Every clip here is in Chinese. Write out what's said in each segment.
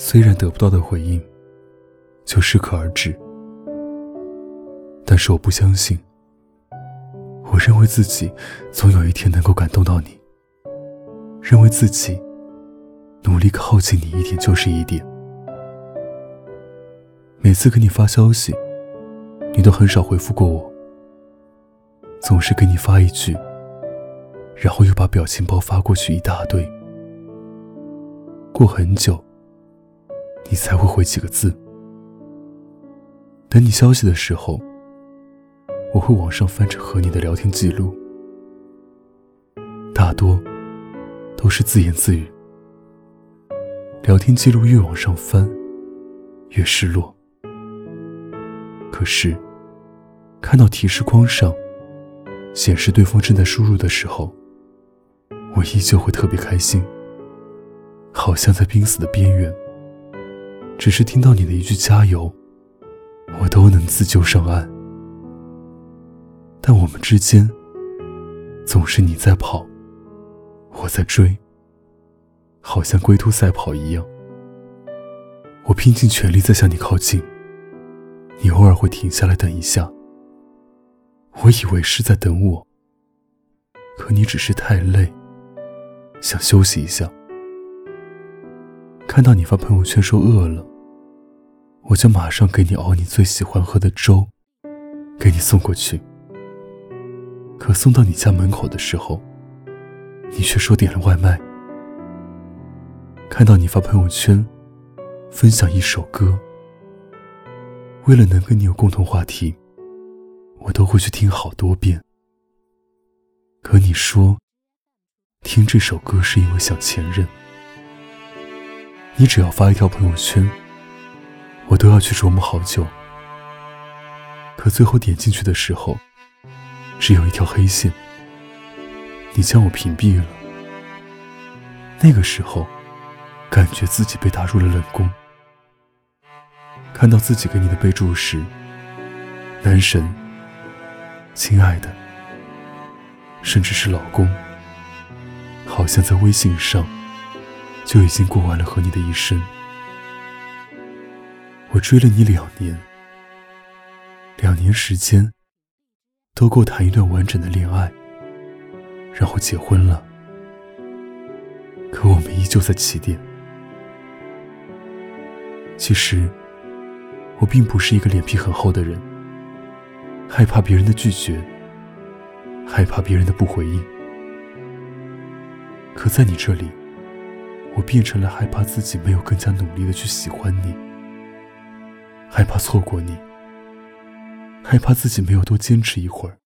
虽然得不到的回应就适可而止，但是我不相信。我认为自己总有一天能够感动到你，认为自己努力靠近你一点就是一点。每次给你发消息，你都很少回复过我，总是给你发一句，然后又把表情包发过去一大堆。过很久，你才会回几个字。等你消息的时候。我会往上翻着和你的聊天记录，大多都是自言自语。聊天记录越往上翻，越失落。可是，看到提示框上显示对方正在输入的时候，我依旧会特别开心，好像在濒死的边缘。只是听到你的一句加油，我都能自救上岸。但我们之间，总是你在跑，我在追，好像龟兔赛跑一样。我拼尽全力在向你靠近，你偶尔会停下来等一下。我以为是在等我，可你只是太累，想休息一下。看到你发朋友圈说饿了，我就马上给你熬你最喜欢喝的粥，给你送过去。可送到你家门口的时候，你却说点了外卖。看到你发朋友圈，分享一首歌，为了能跟你有共同话题，我都会去听好多遍。可你说，听这首歌是因为想前任。你只要发一条朋友圈，我都要去琢磨好久。可最后点进去的时候。只有一条黑线，你将我屏蔽了。那个时候，感觉自己被打入了冷宫。看到自己给你的备注时，男神、亲爱的，甚至是老公，好像在微信上就已经过完了和你的一生。我追了你两年，两年时间。都够谈一段完整的恋爱，然后结婚了。可我们依旧在起点。其实，我并不是一个脸皮很厚的人，害怕别人的拒绝，害怕别人的不回应。可在你这里，我变成了害怕自己没有更加努力的去喜欢你，害怕错过你。害怕自己没有多坚持一会儿，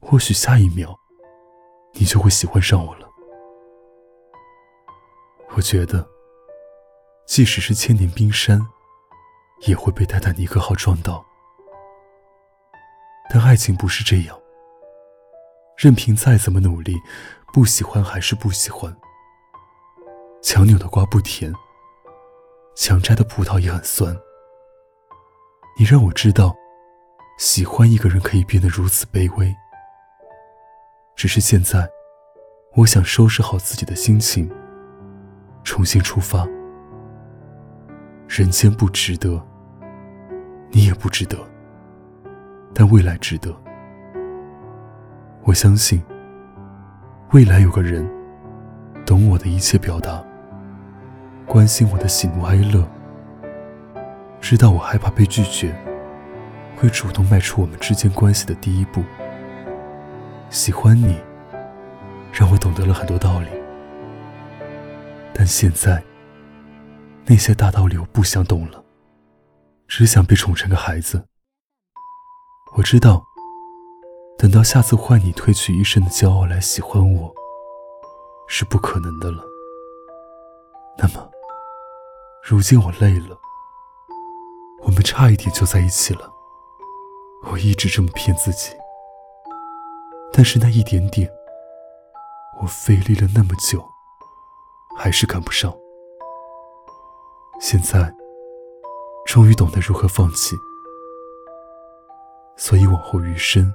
或许下一秒，你就会喜欢上我了。我觉得，即使是千年冰山，也会被泰坦尼克号撞到。但爱情不是这样，任凭再怎么努力，不喜欢还是不喜欢。强扭的瓜不甜，强摘的葡萄也很酸。你让我知道。喜欢一个人可以变得如此卑微，只是现在，我想收拾好自己的心情，重新出发。人间不值得，你也不值得，但未来值得。我相信，未来有个人，懂我的一切表达，关心我的喜怒哀乐，知道我害怕被拒绝。会主动迈出我们之间关系的第一步。喜欢你，让我懂得了很多道理。但现在，那些大道理我不想懂了，只想被宠成个孩子。我知道，等到下次换你褪去一身的骄傲来喜欢我，是不可能的了。那么，如今我累了，我们差一点就在一起了。我一直这么骗自己，但是那一点点，我费力了那么久，还是赶不上。现在，终于懂得如何放弃，所以往后余生，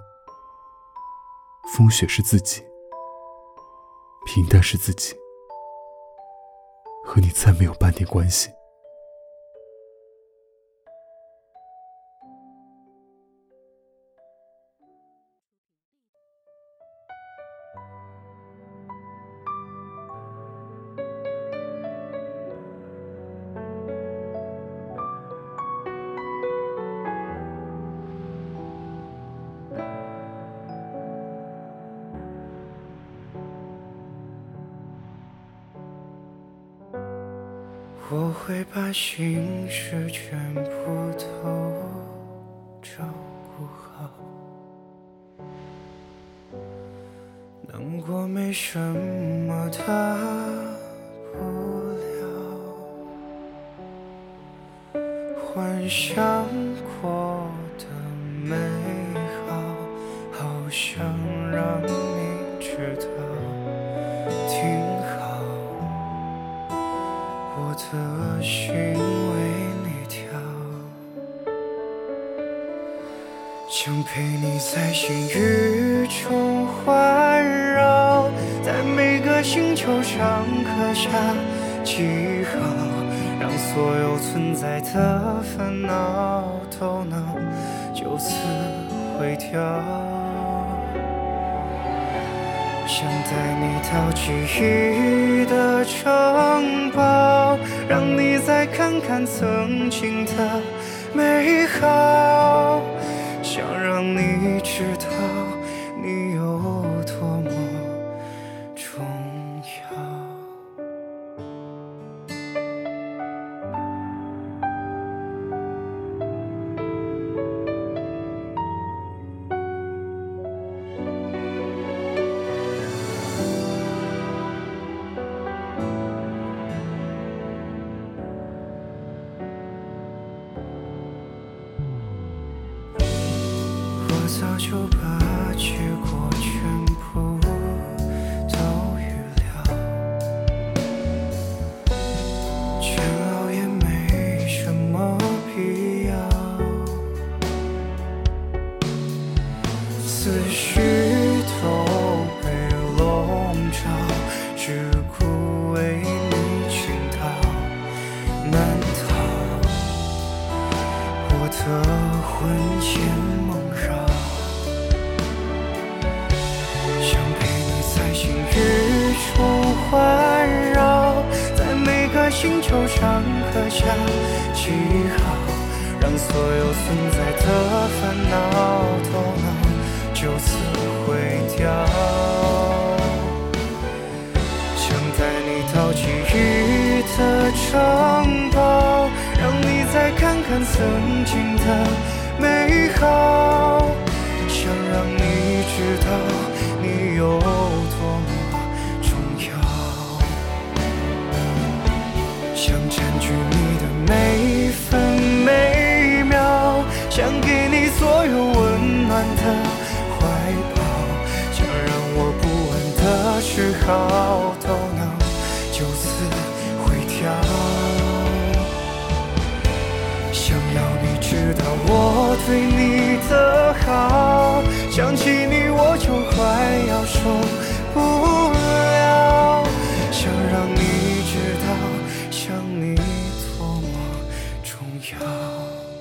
风雪是自己，平淡是自己，和你再没有半点关系。我会把心事全部都照顾好，难过没什么大不了，幻想的心为你跳，想陪你在星雨中环绕，在每个星球上刻下记号，让所有存在的烦恼都能就此毁掉。想带你到记忆的城堡，看看曾经的美好，想让你早就把结果全部都预料，煎熬也没什么必要。思绪都被笼罩，只顾为你倾倒，难逃我的魂牵星球上刻下记号，让所有存在的烦恼都能就此毁掉。想带你到记忆的城堡，让你再看看曾经的美好，想让你知道。想要你知道我对你的好想起你我就快要受不了想让你知道想你多么重要